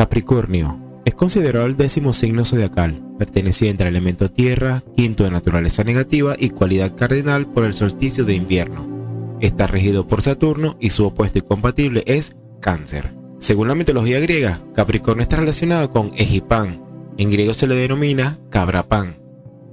Capricornio. Es considerado el décimo signo zodiacal, perteneciente al elemento tierra, quinto de naturaleza negativa y cualidad cardinal por el solsticio de invierno. Está regido por Saturno y su opuesto y compatible es Cáncer. Según la mitología griega, Capricornio está relacionado con Egipán. En griego se le denomina Cabrapan.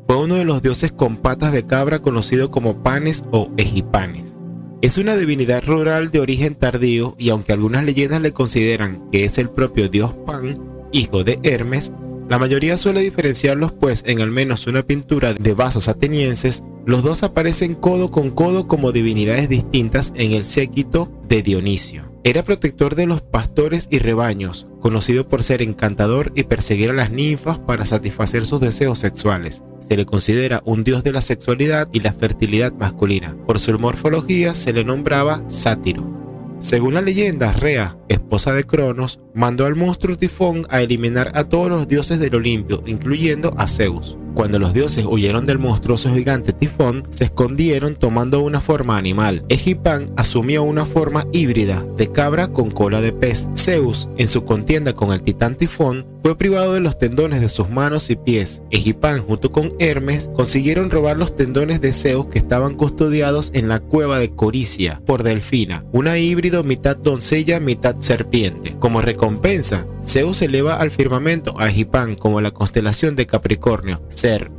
Fue uno de los dioses con patas de cabra conocido como Panes o Egipanes. Es una divinidad rural de origen tardío y aunque algunas leyendas le consideran que es el propio dios Pan, hijo de Hermes, la mayoría suele diferenciarlos pues en al menos una pintura de vasos atenienses, los dos aparecen codo con codo como divinidades distintas en el séquito de Dionisio. Era protector de los pastores y rebaños, conocido por ser encantador y perseguir a las ninfas para satisfacer sus deseos sexuales. Se le considera un dios de la sexualidad y la fertilidad masculina. Por su morfología se le nombraba sátiro. Según la leyenda, Rea, esposa de Cronos, mandó al monstruo Tifón a eliminar a todos los dioses del Olimpio, incluyendo a Zeus. Cuando los dioses huyeron del monstruoso gigante Tifón, se escondieron tomando una forma animal. Egipán asumió una forma híbrida de cabra con cola de pez. Zeus, en su contienda con el titán Tifón, fue privado de los tendones de sus manos y pies. Egipán junto con Hermes consiguieron robar los tendones de Zeus que estaban custodiados en la cueva de Coricia por Delfina, una híbrido mitad doncella, mitad serpiente. Como recompensa, Zeus eleva al firmamento a Egipán como la constelación de Capricornio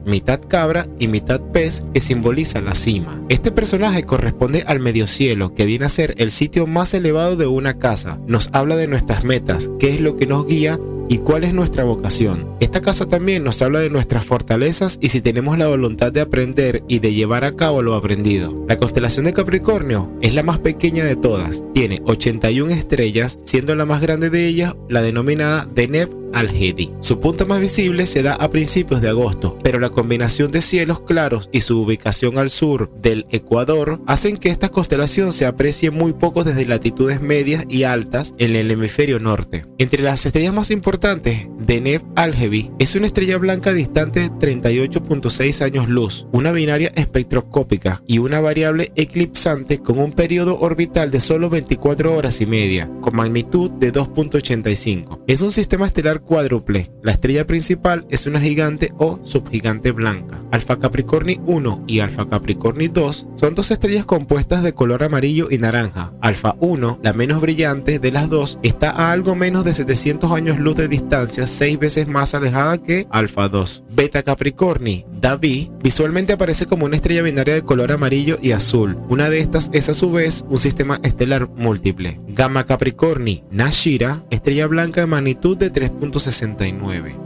mitad cabra y mitad pez que simboliza la cima. Este personaje corresponde al medio cielo, que viene a ser el sitio más elevado de una casa. Nos habla de nuestras metas, qué es lo que nos guía y cuál es nuestra vocación. Esta casa también nos habla de nuestras fortalezas y si tenemos la voluntad de aprender y de llevar a cabo lo aprendido. La constelación de Capricornio es la más pequeña de todas, tiene 81 estrellas, siendo la más grande de ellas la denominada Deneb al-Hedi. Su punto más visible se da a principios de agosto, pero la combinación de cielos claros y su ubicación al sur del Ecuador hacen que esta constelación se aprecie muy poco desde latitudes medias y altas en el hemisferio norte. Entre las estrellas más importantes, Deneb Es una estrella blanca distante de 38.6 años luz, una binaria espectroscópica y una variable eclipsante con un periodo orbital de solo 24 horas y media, con magnitud de 2.85. Es un sistema estelar cuádruple. La estrella principal es una gigante o subgigante blanca. Alfa Capricorni 1 y Alfa Capricorni 2 son dos estrellas compuestas de color amarillo y naranja. Alfa 1, la menos brillante de las dos, está a algo menos de 700 años luz de distancia, 6 veces más alejada que Alfa 2. Beta Capricorni, Davi, visualmente aparece como una estrella binaria de color amarillo y azul. Una de estas es a su vez un sistema estelar múltiple. Gamma Capricorni, Nashira, estrella blanca de magnitud de 3.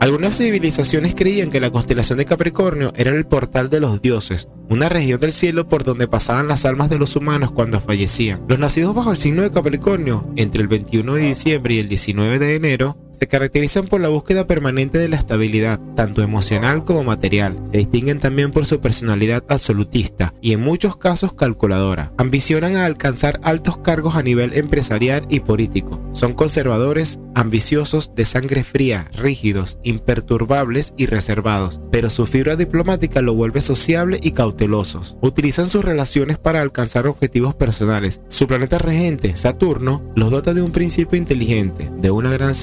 Algunas civilizaciones creían que la constelación de Capricornio era el portal de los dioses, una región del cielo por donde pasaban las almas de los humanos cuando fallecían. Los nacidos bajo el signo de Capricornio, entre el 21 de diciembre y el 19 de enero, se caracterizan por la búsqueda permanente de la estabilidad, tanto emocional como material. Se distinguen también por su personalidad absolutista y en muchos casos calculadora. Ambicionan a alcanzar altos cargos a nivel empresarial y político. Son conservadores, ambiciosos, de sangre fría, rígidos, imperturbables y reservados, pero su fibra diplomática lo vuelve sociable y cautelosos. Utilizan sus relaciones para alcanzar objetivos personales. Su planeta regente, Saturno, los dota de un principio inteligente, de una gran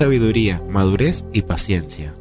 madurez y paciencia.